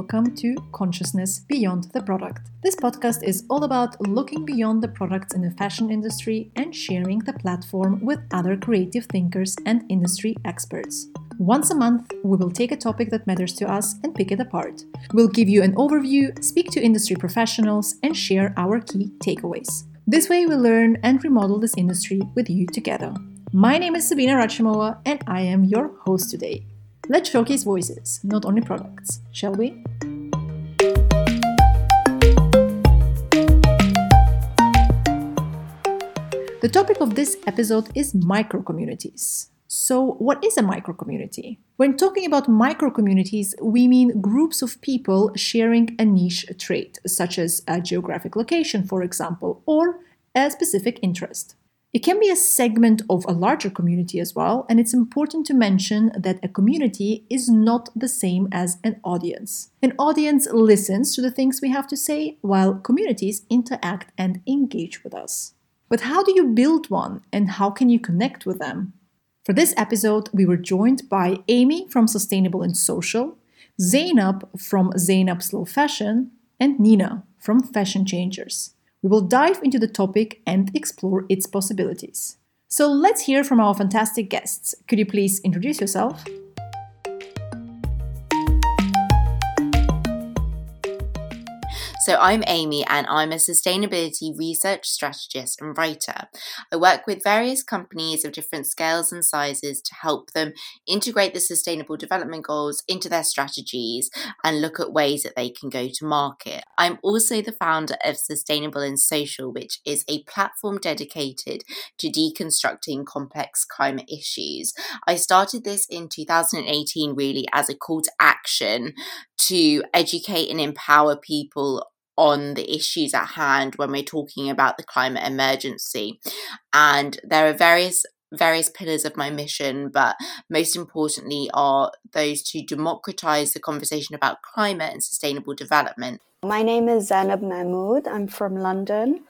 welcome to Consciousness Beyond the Product. This podcast is all about looking beyond the products in the fashion industry and sharing the platform with other creative thinkers and industry experts. Once a month, we will take a topic that matters to us and pick it apart. We'll give you an overview, speak to industry professionals, and share our key takeaways. This way, we learn and remodel this industry with you together. My name is Sabina Rachimova, and I am your host today. Let's showcase voices, not only products, shall we? The topic of this episode is micro communities. So, what is a micro community? When talking about micro communities, we mean groups of people sharing a niche trait, such as a geographic location, for example, or a specific interest. It can be a segment of a larger community as well, and it's important to mention that a community is not the same as an audience. An audience listens to the things we have to say, while communities interact and engage with us. But how do you build one, and how can you connect with them? For this episode, we were joined by Amy from Sustainable and Social, Zainab from Zainab Slow Fashion, and Nina from Fashion Changers. We will dive into the topic and explore its possibilities. So let's hear from our fantastic guests. Could you please introduce yourself? So, I'm Amy and I'm a sustainability research strategist and writer. I work with various companies of different scales and sizes to help them integrate the sustainable development goals into their strategies and look at ways that they can go to market. I'm also the founder of Sustainable and Social, which is a platform dedicated to deconstructing complex climate issues. I started this in 2018 really as a call to action to educate and empower people on the issues at hand when we're talking about the climate emergency. And there are various various pillars of my mission, but most importantly are those to democratize the conversation about climate and sustainable development. My name is Zainab Mahmood. I'm from London.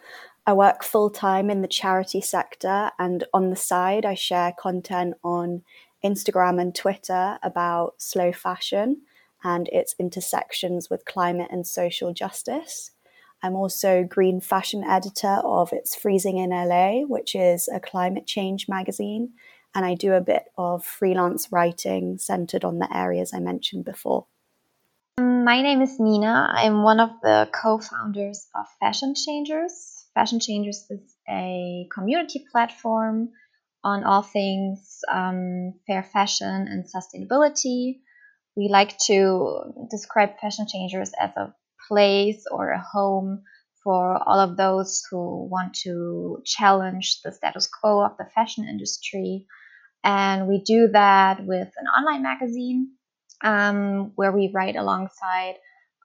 I work full time in the charity sector, and on the side, I share content on Instagram and Twitter about slow fashion and its intersections with climate and social justice. I'm also green fashion editor of It's Freezing in LA, which is a climate change magazine, and I do a bit of freelance writing centered on the areas I mentioned before. My name is Nina. I'm one of the co founders of Fashion Changers. Fashion Changers is a community platform on all things um, fair fashion and sustainability we like to describe fashion changers as a place or a home for all of those who want to challenge the status quo of the fashion industry. And we do that with an online magazine um, where we write alongside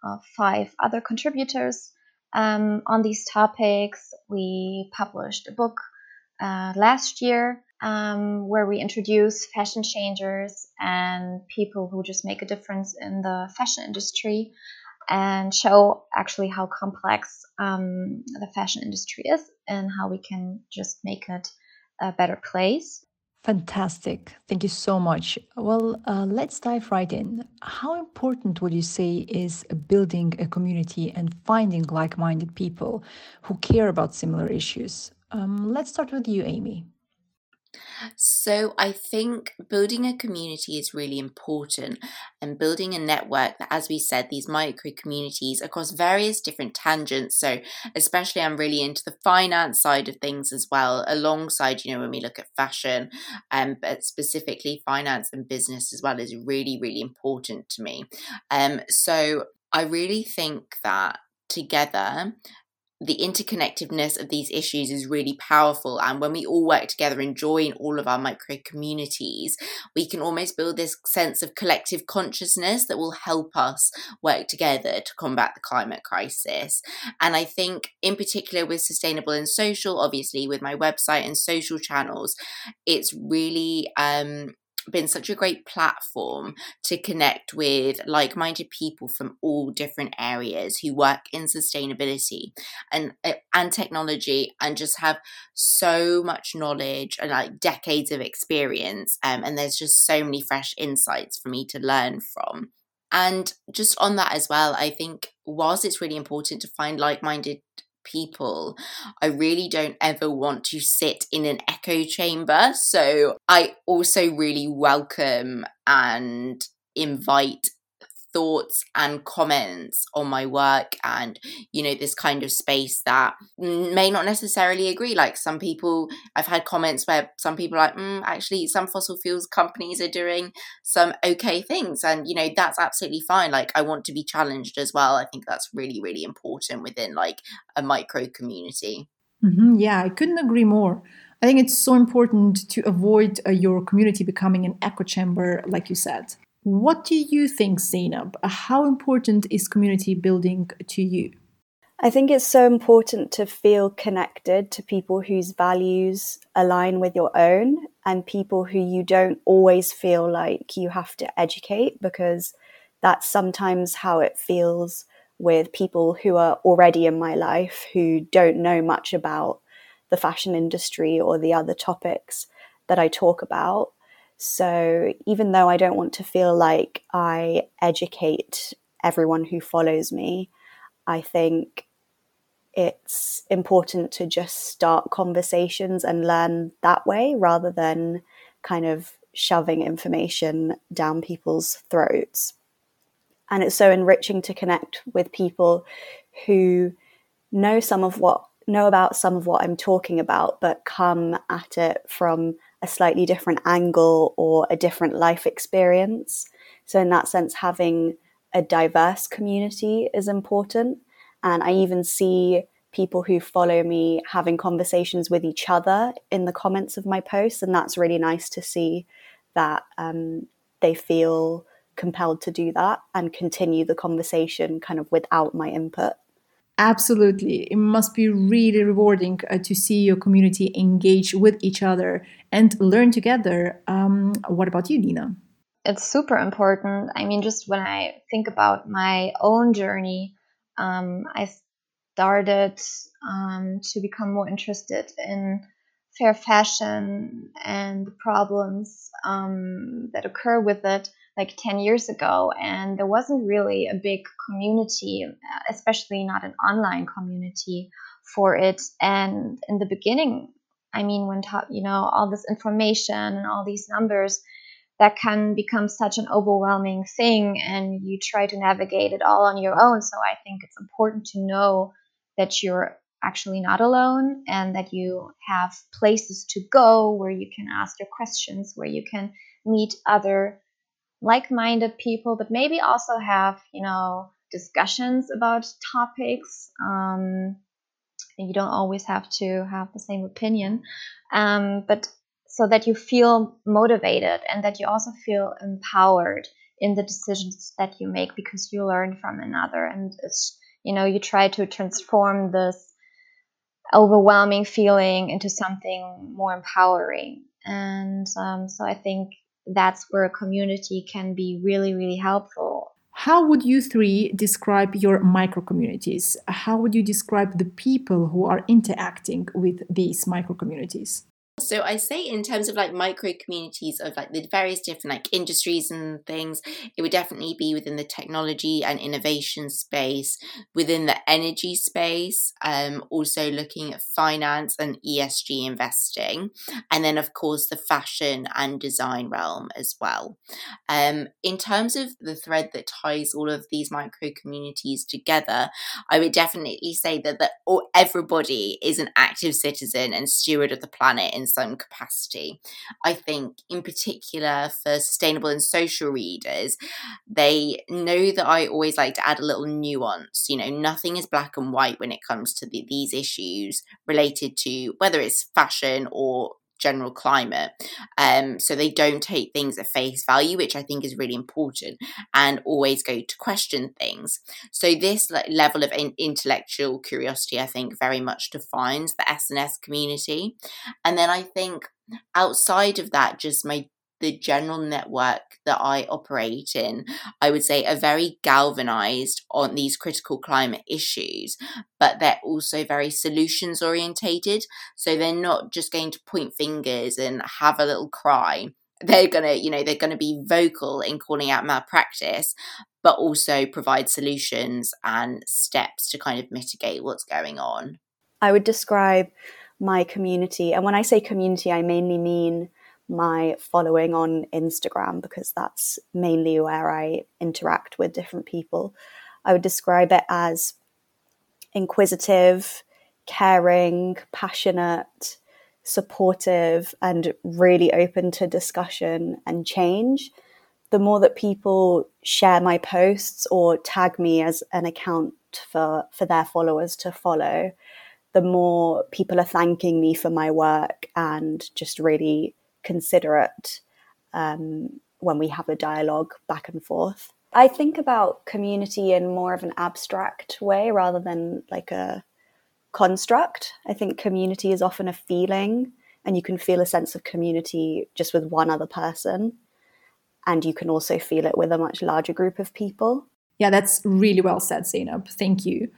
uh, five other contributors um, on these topics. We published a book uh, last year um, where we introduce fashion changers and people who just make a difference in the fashion industry and show actually how complex um, the fashion industry is and how we can just make it a better place. Fantastic. Thank you so much. Well, uh, let's dive right in. How important would you say is building a community and finding like minded people who care about similar issues? Um, let's start with you, Amy. So, I think building a community is really important and building a network that, as we said, these micro communities across various different tangents. So, especially, I'm really into the finance side of things as well, alongside, you know, when we look at fashion, um, but specifically finance and business as well is really, really important to me. Um, so, I really think that together the interconnectedness of these issues is really powerful. And when we all work together and join all of our micro communities, we can almost build this sense of collective consciousness that will help us work together to combat the climate crisis. And I think, in particular, with sustainable and social, obviously, with my website and social channels, it's really um, been such a great platform to connect with like minded people from all different areas who work in sustainability and, uh, and technology and just have so much knowledge and like decades of experience. Um, and there's just so many fresh insights for me to learn from. And just on that as well, I think whilst it's really important to find like minded people, I really don't ever want to sit in an echo chamber. So I also really welcome and invite thoughts and comments on my work and you know this kind of space that may not necessarily agree. Like some people i've had comments where some people are like mm, actually some fossil fuels companies are doing some okay things and you know that's absolutely fine. Like i want to be challenged as well. I think that's really really important within like a micro community. Mm-hmm. yeah i couldn't agree more. I think it's so important to avoid uh, your community becoming an echo chamber, like you said. What do you think, Zainab? How important is community building to you? I think it's so important to feel connected to people whose values align with your own and people who you don't always feel like you have to educate because that's sometimes how it feels with people who are already in my life who don't know much about the fashion industry or the other topics that I talk about. So even though I don't want to feel like I educate everyone who follows me, I think it's important to just start conversations and learn that way rather than kind of shoving information down people's throats. And it's so enriching to connect with people who know some of what know about some of what I'm talking about, but come at it from a slightly different angle or a different life experience. So, in that sense, having a diverse community is important. And I even see people who follow me having conversations with each other in the comments of my posts. And that's really nice to see that um, they feel compelled to do that and continue the conversation kind of without my input. Absolutely. It must be really rewarding uh, to see your community engage with each other and learn together. Um, what about you, Nina? It's super important. I mean, just when I think about my own journey, um, I started um, to become more interested in fair fashion and the problems um, that occur with it like 10 years ago and there wasn't really a big community especially not an online community for it. And in the beginning i mean when ta- you know all this information and all these numbers that can become such an overwhelming thing and you try to navigate it all on your own. So i think it's important to know that you're actually not alone and that you have places to go where you can ask your questions where you can meet other like-minded people, but maybe also have you know discussions about topics. Um, you don't always have to have the same opinion, um, but so that you feel motivated and that you also feel empowered in the decisions that you make because you learn from another and it's you know you try to transform this overwhelming feeling into something more empowering and um, so i think that's where a community can be really, really helpful. How would you three describe your micro communities? How would you describe the people who are interacting with these micro communities? So I say in terms of like micro communities of like the various different like industries and things, it would definitely be within the technology and innovation space, within the energy space, um, also looking at finance and ESG investing, and then of course the fashion and design realm as well. Um, in terms of the thread that ties all of these micro communities together, I would definitely say that that everybody is an active citizen and steward of the planet in some capacity. I think, in particular, for sustainable and social readers, they know that I always like to add a little nuance. You know, nothing is black and white when it comes to the, these issues related to whether it's fashion or general climate. Um, so they don't take things at face value, which I think is really important, and always go to question things. So this level of in- intellectual curiosity, I think, very much defines the S&S community. And then I think outside of that, just my the general network that I operate in, I would say, are very galvanized on these critical climate issues, but they're also very solutions orientated. So they're not just going to point fingers and have a little cry. They're going to, you know, they're going to be vocal in calling out malpractice, but also provide solutions and steps to kind of mitigate what's going on. I would describe my community, and when I say community, I mainly mean my following on Instagram because that's mainly where I interact with different people. I would describe it as inquisitive, caring, passionate, supportive, and really open to discussion and change. The more that people share my posts or tag me as an account for, for their followers to follow, the more people are thanking me for my work and just really considerate um, when we have a dialogue back and forth. I think about community in more of an abstract way rather than like a construct. I think community is often a feeling, and you can feel a sense of community just with one other person. And you can also feel it with a much larger group of people. Yeah, that's really well said, Zainab. Thank you.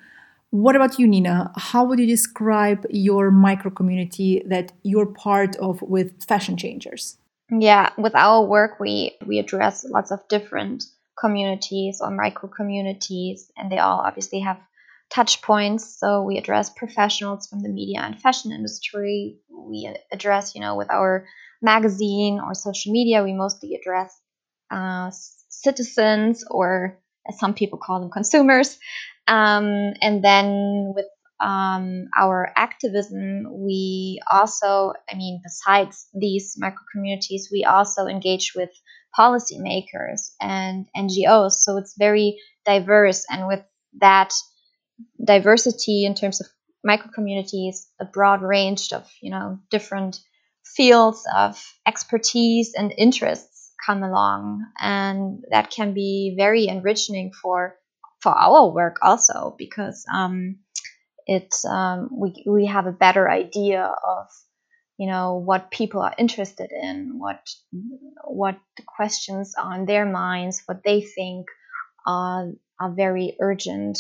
What about you, Nina? How would you describe your micro community that you're part of with Fashion Changers? Yeah, with our work, we we address lots of different communities or micro communities, and they all obviously have touch points. So we address professionals from the media and fashion industry. We address, you know, with our magazine or social media, we mostly address uh, citizens or as some people call them consumers um, and then with um, our activism, we also, I mean, besides these micro communities, we also engage with policymakers and NGOs. So it's very diverse. And with that diversity in terms of micro communities, a broad range of, you know, different fields of expertise and interests come along. And that can be very enriching for for our work also because um, it um, we we have a better idea of you know what people are interested in, what what questions are on their minds, what they think are are very urgent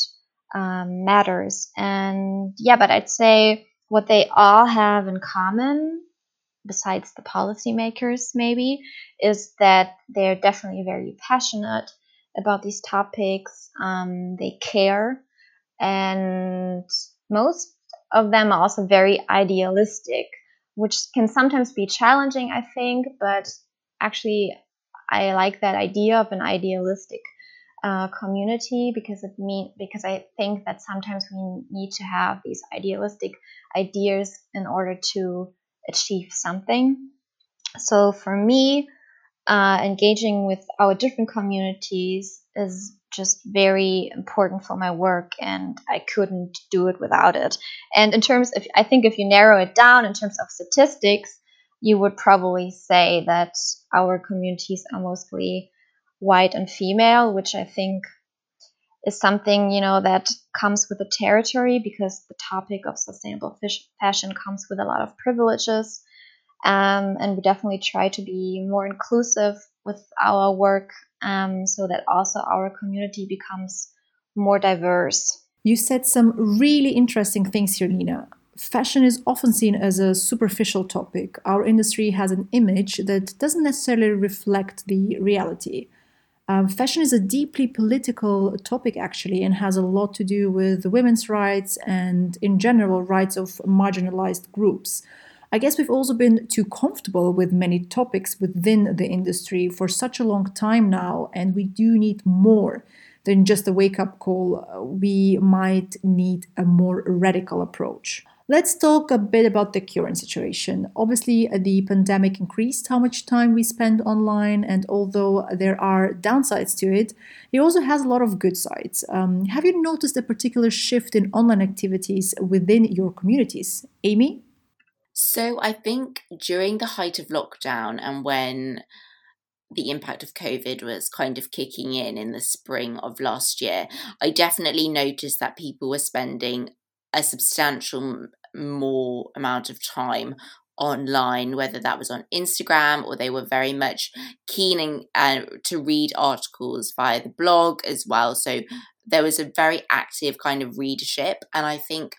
um, matters, and yeah, but I'd say what they all have in common besides the policymakers maybe is that they're definitely very passionate about these topics. Um, they care, and most of them are also very idealistic, which can sometimes be challenging, I think. But actually, I like that idea of an idealistic uh, community because it mean because I think that sometimes we need to have these idealistic ideas in order to achieve something. So for me, uh, engaging with our different communities is just very important for my work and I couldn't do it without it. And in terms of, I think if you narrow it down in terms of statistics, you would probably say that our communities are mostly white and female, which I think is something, you know, that comes with the territory because the topic of sustainable fashion comes with a lot of privileges. Um, and we definitely try to be more inclusive with our work um, so that also our community becomes more diverse. You said some really interesting things here, Nina. Fashion is often seen as a superficial topic. Our industry has an image that doesn't necessarily reflect the reality. Um, fashion is a deeply political topic, actually, and has a lot to do with women's rights and, in general, rights of marginalized groups. I guess we've also been too comfortable with many topics within the industry for such a long time now, and we do need more than just a wake up call. We might need a more radical approach. Let's talk a bit about the current situation. Obviously, the pandemic increased how much time we spend online, and although there are downsides to it, it also has a lot of good sides. Um, have you noticed a particular shift in online activities within your communities? Amy? So I think during the height of lockdown and when the impact of COVID was kind of kicking in in the spring of last year, I definitely noticed that people were spending a substantial more amount of time online, whether that was on Instagram or they were very much keen uh, to read articles via the blog as well. So there was a very active kind of readership. And I think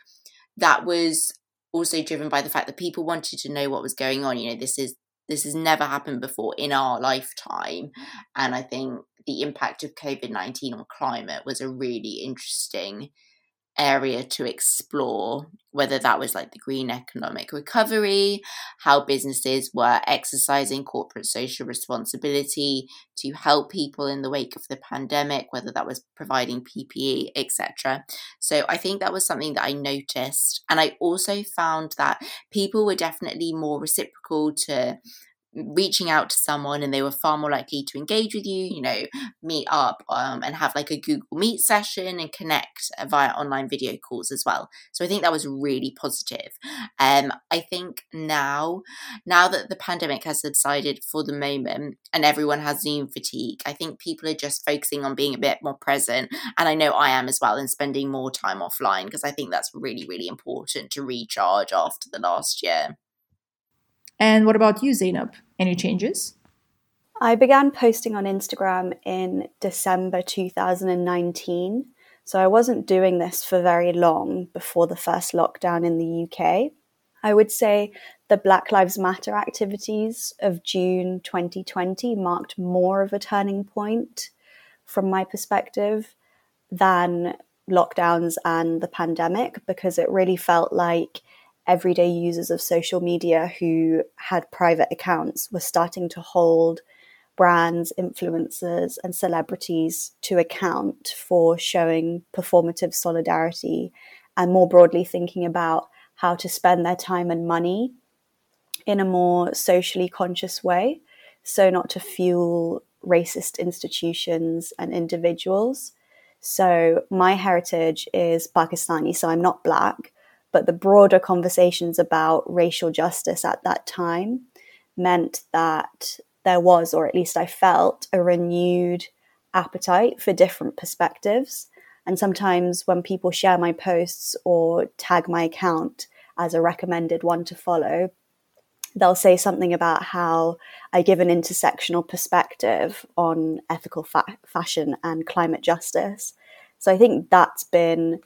that was also driven by the fact that people wanted to know what was going on. You know, this is this has never happened before in our lifetime. Mm. And I think the impact of COVID 19 on climate was a really interesting area to explore whether that was like the green economic recovery, how businesses were exercising corporate social responsibility to help people in the wake of the pandemic, whether that was providing PPE, etc. So I think that was something that I noticed. And I also found that people were definitely more reciprocal to reaching out to someone and they were far more likely to engage with you you know meet up um, and have like a google meet session and connect via online video calls as well. So i think that was really positive. Um i think now now that the pandemic has subsided for the moment and everyone has zoom fatigue i think people are just focusing on being a bit more present. And i know i am as well and spending more time offline because i think that's really really important to recharge after the last year and what about you, Zainab? Any changes? I began posting on Instagram in December 2019. So I wasn't doing this for very long before the first lockdown in the UK. I would say the Black Lives Matter activities of June 2020 marked more of a turning point from my perspective than lockdowns and the pandemic because it really felt like everyday users of social media who had private accounts were starting to hold brands, influencers, and celebrities to account for showing performative solidarity and more broadly thinking about how to spend their time and money in a more socially conscious way. So, not to fuel racist institutions and individuals. So, my heritage is Pakistani, so I'm not black, but the broader conversations about racial justice at that time meant that there was, or at least I felt, a renewed appetite for different perspectives. And sometimes when people share my posts or tag my account as a recommended one to follow, they'll say something about how I give an intersectional perspective on ethical fa- fashion and climate justice. So I think that's been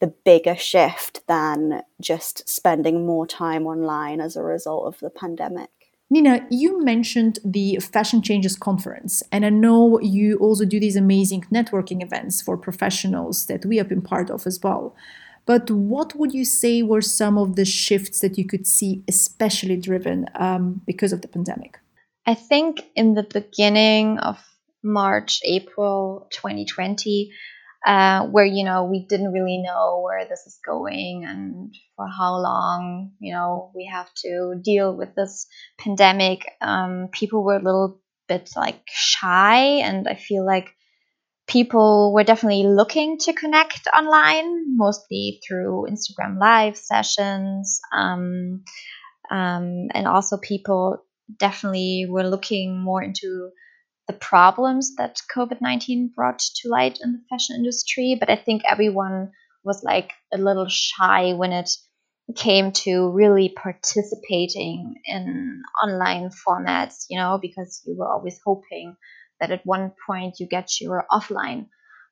the bigger shift than just spending more time online as a result of the pandemic. Nina, you mentioned the Fashion Changers conference, and I know you also do these amazing networking events for professionals that we have been part of as well. But what would you say were some of the shifts that you could see, especially driven um, because of the pandemic? I think in the beginning of March, April 2020, uh, where you know we didn't really know where this is going and for how long you know we have to deal with this pandemic. Um, people were a little bit like shy and i feel like people were definitely looking to connect online mostly through instagram live sessions um, um, and also people definitely were looking more into the problems that COVID 19 brought to light in the fashion industry, but I think everyone was like a little shy when it came to really participating in online formats, you know, because you were always hoping that at one point you get your offline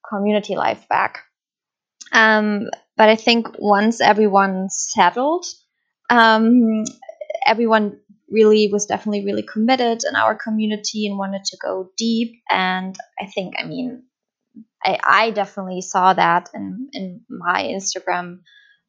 community life back. Um, but I think once everyone settled, um, everyone really was definitely really committed in our community and wanted to go deep. And I think, I mean, I, I definitely saw that in, in my Instagram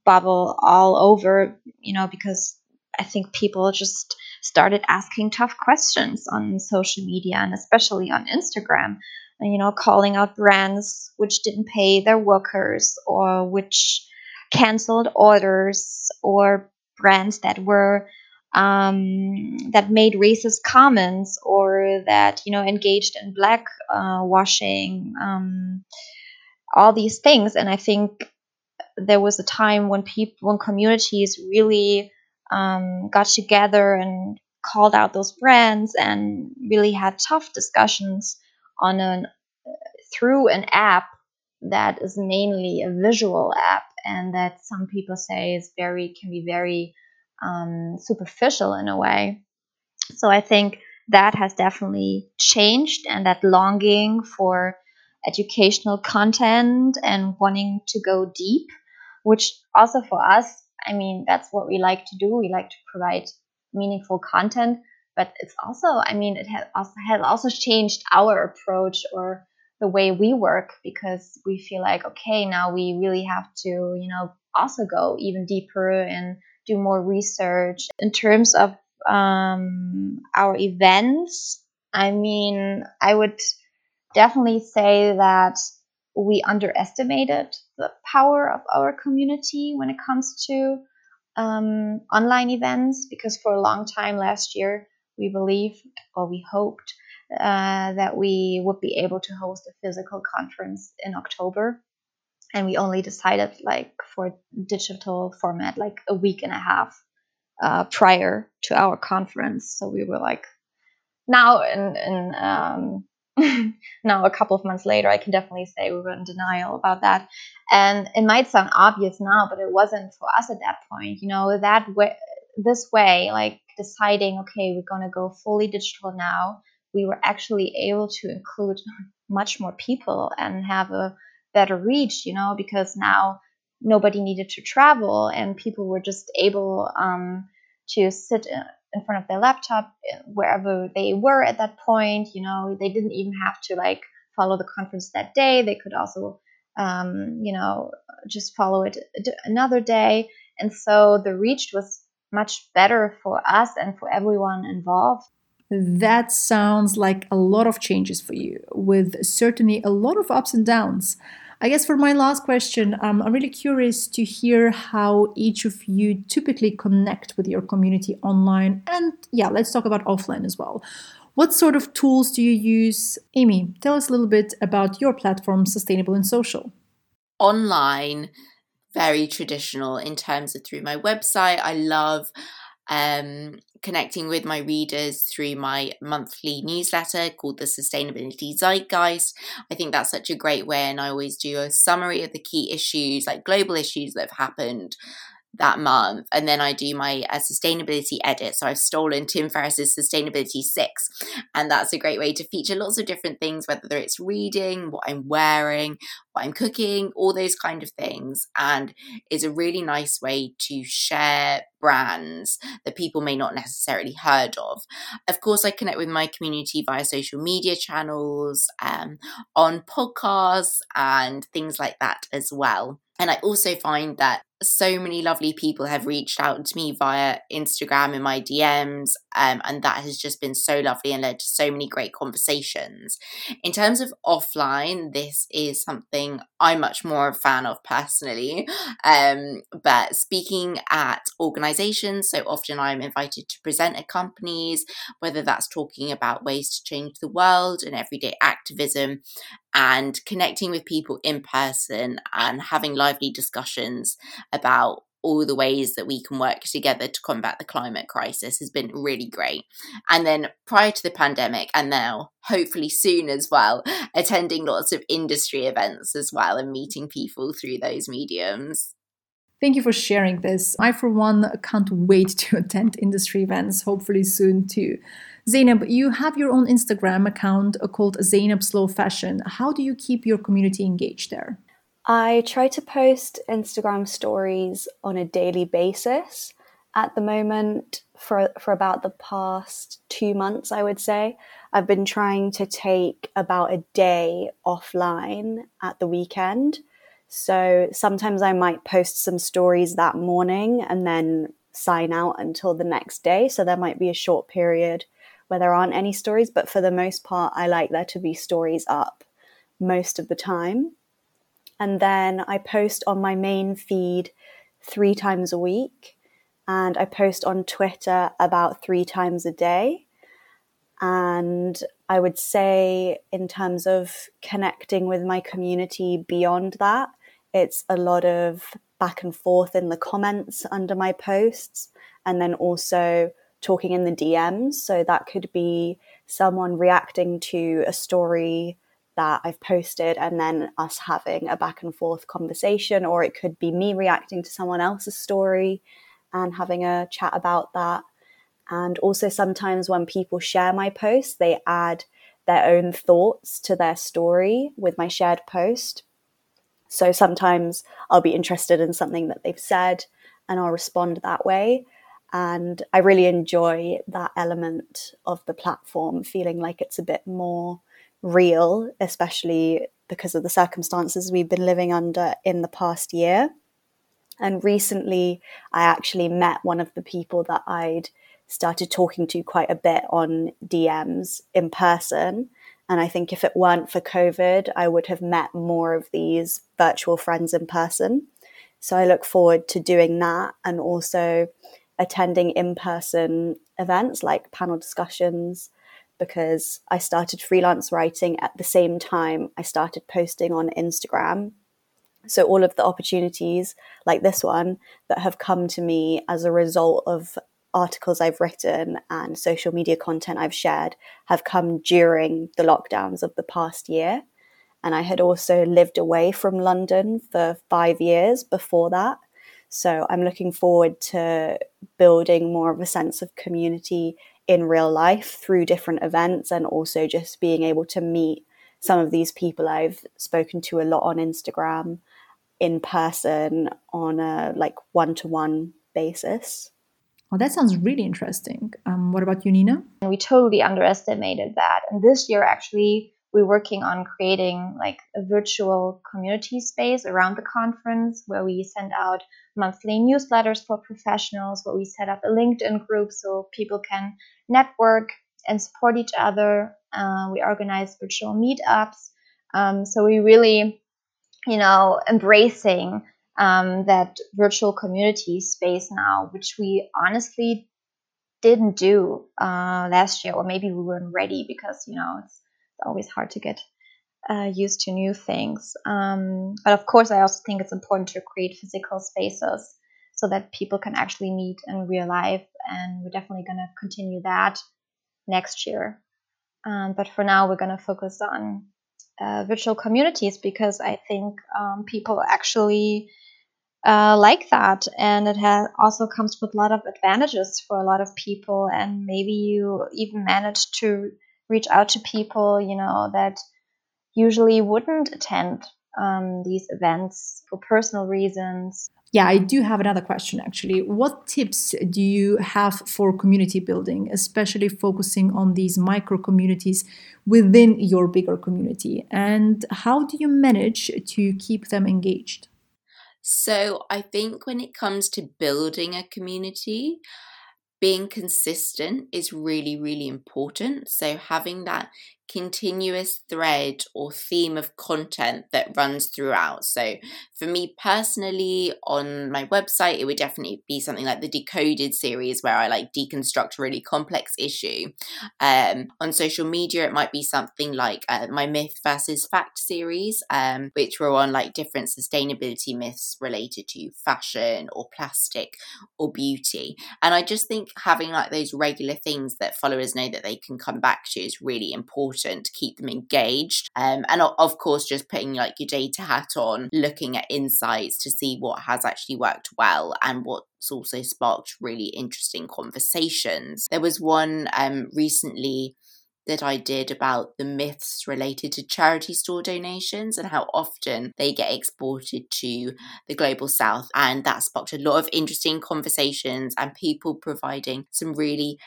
bubble all over, you know, because I think people just started asking tough questions on social media and especially on Instagram. You know, calling out brands which didn't pay their workers or which canceled orders or brands that were um, that made racist comments or that you know engaged in black uh, washing, um, all these things. And I think there was a time when people, when communities really um, got together and called out those brands and really had tough discussions on an through an app that is mainly a visual app and that some people say is very can be very um, superficial in a way. So I think that has definitely changed, and that longing for educational content and wanting to go deep, which also for us, I mean, that's what we like to do. We like to provide meaningful content, but it's also, I mean, it has also, has also changed our approach or the way we work because we feel like, okay, now we really have to, you know, also go even deeper and do more research in terms of um, our events. I mean, I would definitely say that we underestimated the power of our community when it comes to um, online events because for a long time last year we believed or we hoped uh, that we would be able to host a physical conference in October. And we only decided like for digital format like a week and a half uh, prior to our conference. So we were like, now in, in um, now a couple of months later, I can definitely say we were in denial about that. And it might sound obvious now, but it wasn't for us at that point. You know, that way, this way, like deciding, okay, we're gonna go fully digital now. We were actually able to include much more people and have a better reach. You know, because now nobody needed to travel and people were just able um, to sit in front of their laptop eh, wherever they were at that point. You know, they didn't even have to like follow the conference that day. They could also, um, you know, just follow it another day. And so the reach was much better for us and for everyone involved. That sounds like a lot of changes for you, with certainly a lot of ups and downs. I guess for my last question, um, I'm really curious to hear how each of you typically connect with your community online. And yeah, let's talk about offline as well. What sort of tools do you use? Amy, tell us a little bit about your platform, Sustainable and Social. Online, very traditional in terms of through my website. I love um, connecting with my readers through my monthly newsletter called the Sustainability Zeitgeist. I think that's such a great way, and I always do a summary of the key issues, like global issues that have happened that month. And then I do my uh, sustainability edit. So I've stolen Tim Ferriss's Sustainability Six. And that's a great way to feature lots of different things, whether it's reading, what I'm wearing, what I'm cooking, all those kind of things. And is a really nice way to share brands that people may not necessarily heard of. Of course, I connect with my community via social media channels, um, on podcasts, and things like that as well. And I also find that so many lovely people have reached out to me via Instagram in my DMs, um, and that has just been so lovely and led to so many great conversations. In terms of offline, this is something I'm much more a fan of personally. Um, but speaking at organizations, so often I'm invited to present at companies, whether that's talking about ways to change the world and everyday activism, and connecting with people in person and having lively discussions about all the ways that we can work together to combat the climate crisis has been really great. And then prior to the pandemic, and now hopefully soon as well, attending lots of industry events as well and meeting people through those mediums. Thank you for sharing this. I, for one, can't wait to attend industry events, hopefully soon too. Zainab, you have your own Instagram account uh, called Zainab Slow Fashion. How do you keep your community engaged there? I try to post Instagram stories on a daily basis. At the moment, for, for about the past two months, I would say, I've been trying to take about a day offline at the weekend. So sometimes I might post some stories that morning and then sign out until the next day. So there might be a short period where there aren't any stories, but for the most part, I like there to be stories up most of the time. And then I post on my main feed three times a week, and I post on Twitter about three times a day. And I would say, in terms of connecting with my community beyond that, it's a lot of back and forth in the comments under my posts, and then also talking in the DMs. So that could be someone reacting to a story that I've posted and then us having a back and forth conversation, or it could be me reacting to someone else's story and having a chat about that. And also, sometimes when people share my posts, they add their own thoughts to their story with my shared post. So sometimes I'll be interested in something that they've said and I'll respond that way. And I really enjoy that element of the platform, feeling like it's a bit more real, especially because of the circumstances we've been living under in the past year. And recently, I actually met one of the people that I'd started talking to quite a bit on DMs in person. And I think if it weren't for COVID, I would have met more of these virtual friends in person. So I look forward to doing that and also attending in person events like panel discussions because I started freelance writing at the same time I started posting on Instagram. So, all of the opportunities like this one that have come to me as a result of articles I've written and social media content I've shared have come during the lockdowns of the past year. And I had also lived away from London for five years before that. So I'm looking forward to building more of a sense of community in real life through different events and also just being able to meet some of these people I've spoken to a lot on Instagram in person on a like one to one basis. Oh, that sounds really interesting. Um, what about you, Nina? We totally underestimated that. And this year, actually, we're working on creating like a virtual community space around the conference where we send out monthly newsletters for professionals, where we set up a LinkedIn group so people can network and support each other. Uh, we organize virtual meetups. Um, so we really, you know, embracing um, that virtual community space now, which we honestly didn't do uh, last year, or maybe we weren't ready because you know it's, it's always hard to get uh, used to new things. Um, but of course, I also think it's important to create physical spaces so that people can actually meet in real life, and we're definitely going to continue that next year. Um, but for now, we're going to focus on uh, virtual communities because I think um, people actually uh, like that and it also comes with a lot of advantages for a lot of people and maybe you even manage to reach out to people you know that usually wouldn't attend um, these events for personal reasons. Yeah i do have another question actually. What tips do you have for community building especially focusing on these micro communities within your bigger community? And how do you manage to keep them engaged? So I think when it comes to building a community, being consistent is really, really important. So having that continuous thread or theme of content that runs throughout. So, for me personally, on my website, it would definitely be something like the Decoded series where I like deconstruct a really complex issue. Um, on social media, it might be something like uh, my myth versus fact series, um, which were on like different sustainability myths related to fashion or plastic or beauty. And I just think having like those regular things that followers know that they can come back to is really important important to keep them engaged. Um, and of course, just putting like your data hat on, looking at insights to see what has actually worked well and what's also sparked really interesting conversations. There was one um, recently that I did about the myths related to charity store donations and how often they get exported to the global south. And that sparked a lot of interesting conversations and people providing some really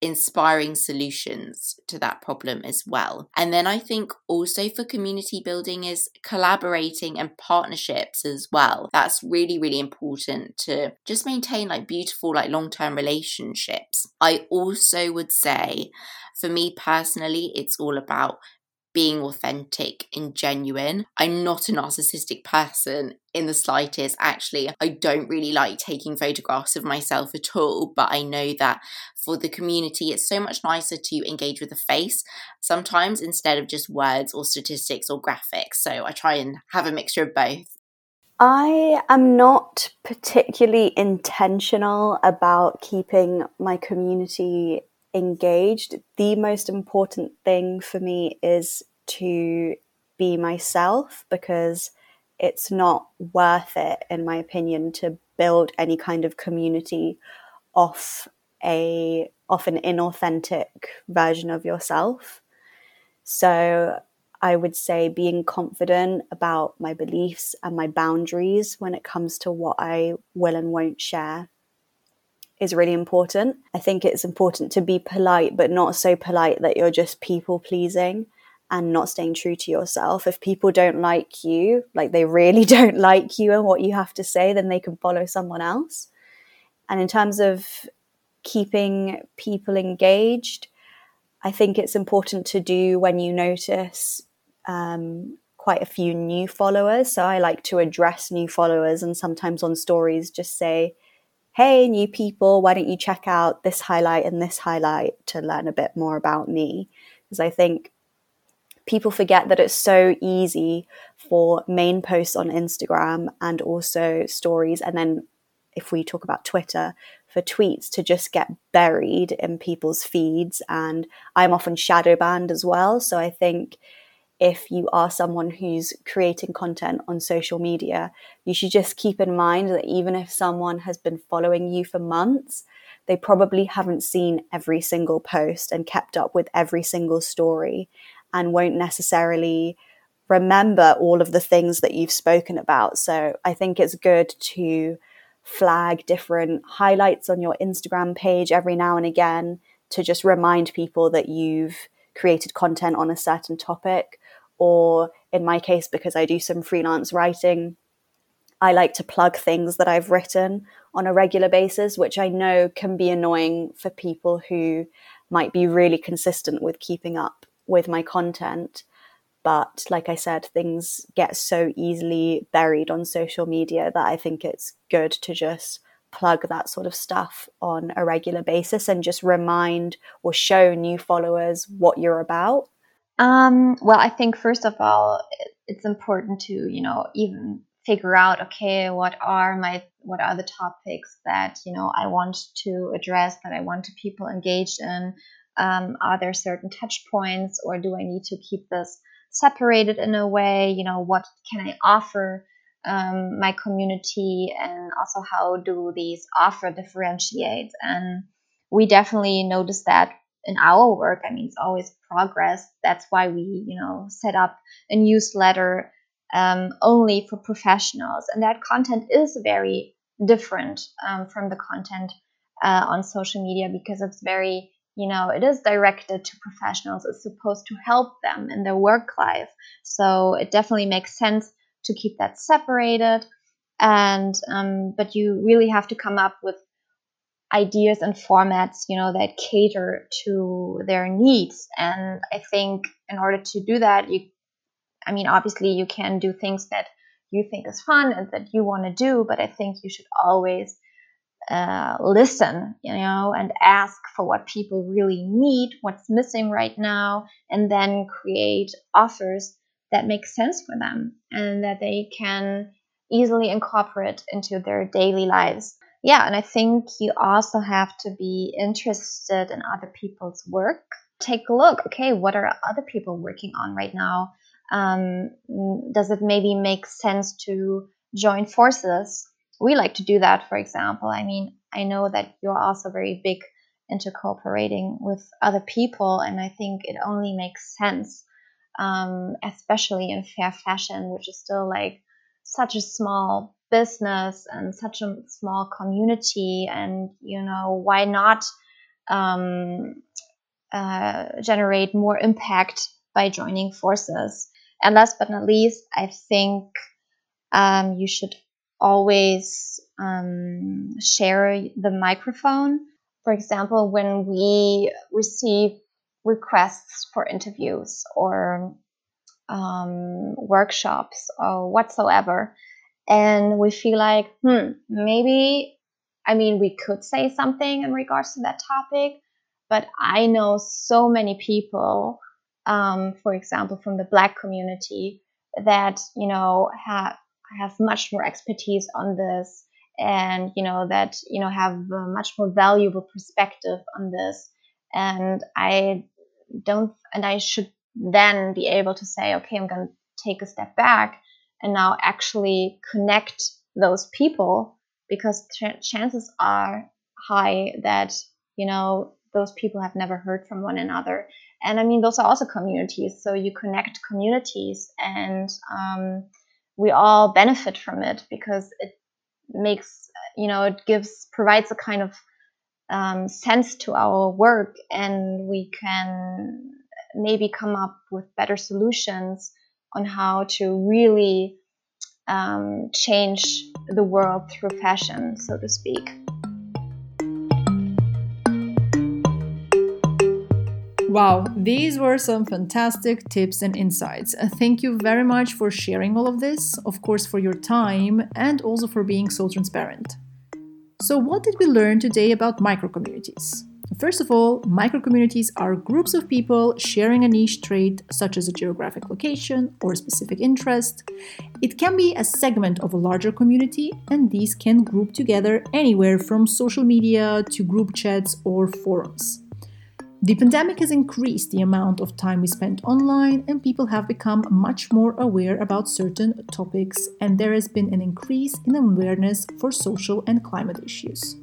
inspiring solutions to that problem as well. And then I think also for community building is collaborating and partnerships as well. That's really, really important to just maintain like beautiful, like long term relationships. I also would say for me personally, it's all about being authentic and genuine. I'm not a narcissistic person in the slightest. Actually, I don't really like taking photographs of myself at all, but I know that for the community, it's so much nicer to engage with a face sometimes instead of just words or statistics or graphics. So I try and have a mixture of both. I am not particularly intentional about keeping my community engaged, the most important thing for me is to be myself because it's not worth it, in my opinion, to build any kind of community off a off an inauthentic version of yourself. So I would say being confident about my beliefs and my boundaries when it comes to what I will and won't share is really important. I think it's important to be polite, but not so polite that you're just people pleasing and not staying true to yourself. If people don't like you, like they really don't like you and what you have to say, then they can follow someone else. And in terms of keeping people engaged, I think it's important to do when you notice um, quite a few new followers. So I like to address new followers and sometimes on stories just say, hey, new people, why don't you check out this highlight and this highlight to learn a bit more about me? Because I think people forget that it's so easy for main posts on Instagram and also stories. And then if we talk about Twitter, for tweets to just get buried in people's feeds. And I'm often shadow banned as well. So I think if you are someone who's creating content on social media, you should just keep in mind that even if someone has been following you for months, they probably haven't seen every single post and kept up with every single story and won't necessarily remember all of the things that you've spoken about. So I think it's good to flag different highlights on your Instagram page every now and again to just remind people that you've created content on a certain topic. Or in my case, because I do some freelance writing, I like to plug things that I've written on a regular basis, which I know can be annoying for people who might be really consistent with keeping up with my content. But like I said, things get so easily buried on social media that I think it's good to just plug that sort of stuff on a regular basis and just remind or show new followers what you're about? Um, well, I think first of all, it's important to you know even figure out okay what are my what are the topics that you know I want to address that I want people engaged in. Um, are there certain touch points, or do I need to keep this separated in a way? You know what can i offer um, my community? And also how do these offer differentiate? And we definitely notice that in our work i mean it's always progress. That's why we you know set up a newsletter um, only for professionals. And that content is very different um, from the content uh, on social media because it's very you know it is directed to professionals. It's supposed to help them in their work life. So it definitely makes sense to keep that separated. And um, but you really have to come up with ideas and formats you know that cater to their needs and i think in order to do that you i mean obviously you can do things that you think is fun and that you want to do but i think you should always uh, listen, you know, and ask for what people really need, what's missing right now, and then create offers that make sense for them and that they can easily incorporate into their daily lives. Yeah, and I think you also have to be interested in other people's work. Take a look, okay, what are other people working on right now? Um, does it maybe make sense to join forces we like to do that, for example. I mean, I know that you're also very big into cooperating with other people, and I think it only makes sense, um, especially in fair fashion, which is still like such a small business and such a small community. And, you know, why not um, uh, generate more impact by joining forces? And last but not least, I think um, you should always um, share the microphone. For example, when we receive requests for interviews or um, workshops or whatsoever, and we feel like, hmm, maybe, I mean, we could say something in regards to that topic, but I know so many people, um, for example, from the Black community, that you know have have much more expertise on this and you know that you know have a much more valuable perspective on this. And i don't and i should then be able to say okay i'm going to take a step back and now actually connect those people because ch- chances are high that you know those people have never heard from one another. And i mean those are also communities so you connect communities and um, we all benefit from it because it makes you know it gives provides a kind of um, sense to our work and we can maybe come up with better solutions on how to really um, change the world through fashion, so to speak. Wow, these were some fantastic tips and insights. Uh, thank you very much for sharing all of this, of course, for your time, and also for being so transparent. So, what did we learn today about microcommunities? First of all, microcommunities are groups of people sharing a niche trait, such as a geographic location or a specific interest. It can be a segment of a larger community, and these can group together anywhere from social media to group chats or forums. The pandemic has increased the amount of time we spend online, and people have become much more aware about certain topics, and there has been an increase in awareness for social and climate issues.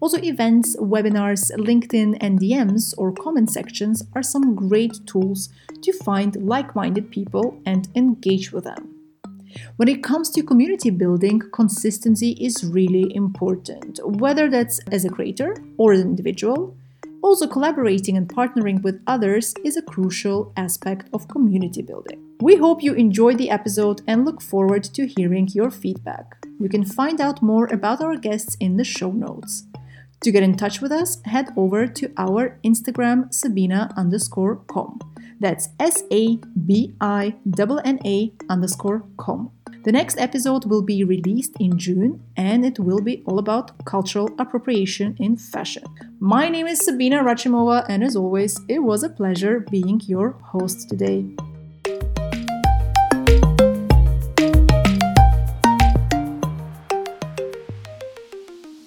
Also, events, webinars, LinkedIn, and DMs or comment sections are some great tools to find like minded people and engage with them. When it comes to community building, consistency is really important, whether that's as a creator or an individual. Also, collaborating and partnering with others is a crucial aspect of community building. We hope you enjoyed the episode and look forward to hearing your feedback. You can find out more about our guests in the show notes. To get in touch with us, head over to our Instagram Sabina underscore com. That's S A B I N A underscore com. The next episode will be released in June and it will be all about cultural appropriation in fashion. My name is Sabinna Rachimova, and as always, it was a pleasure being your host today.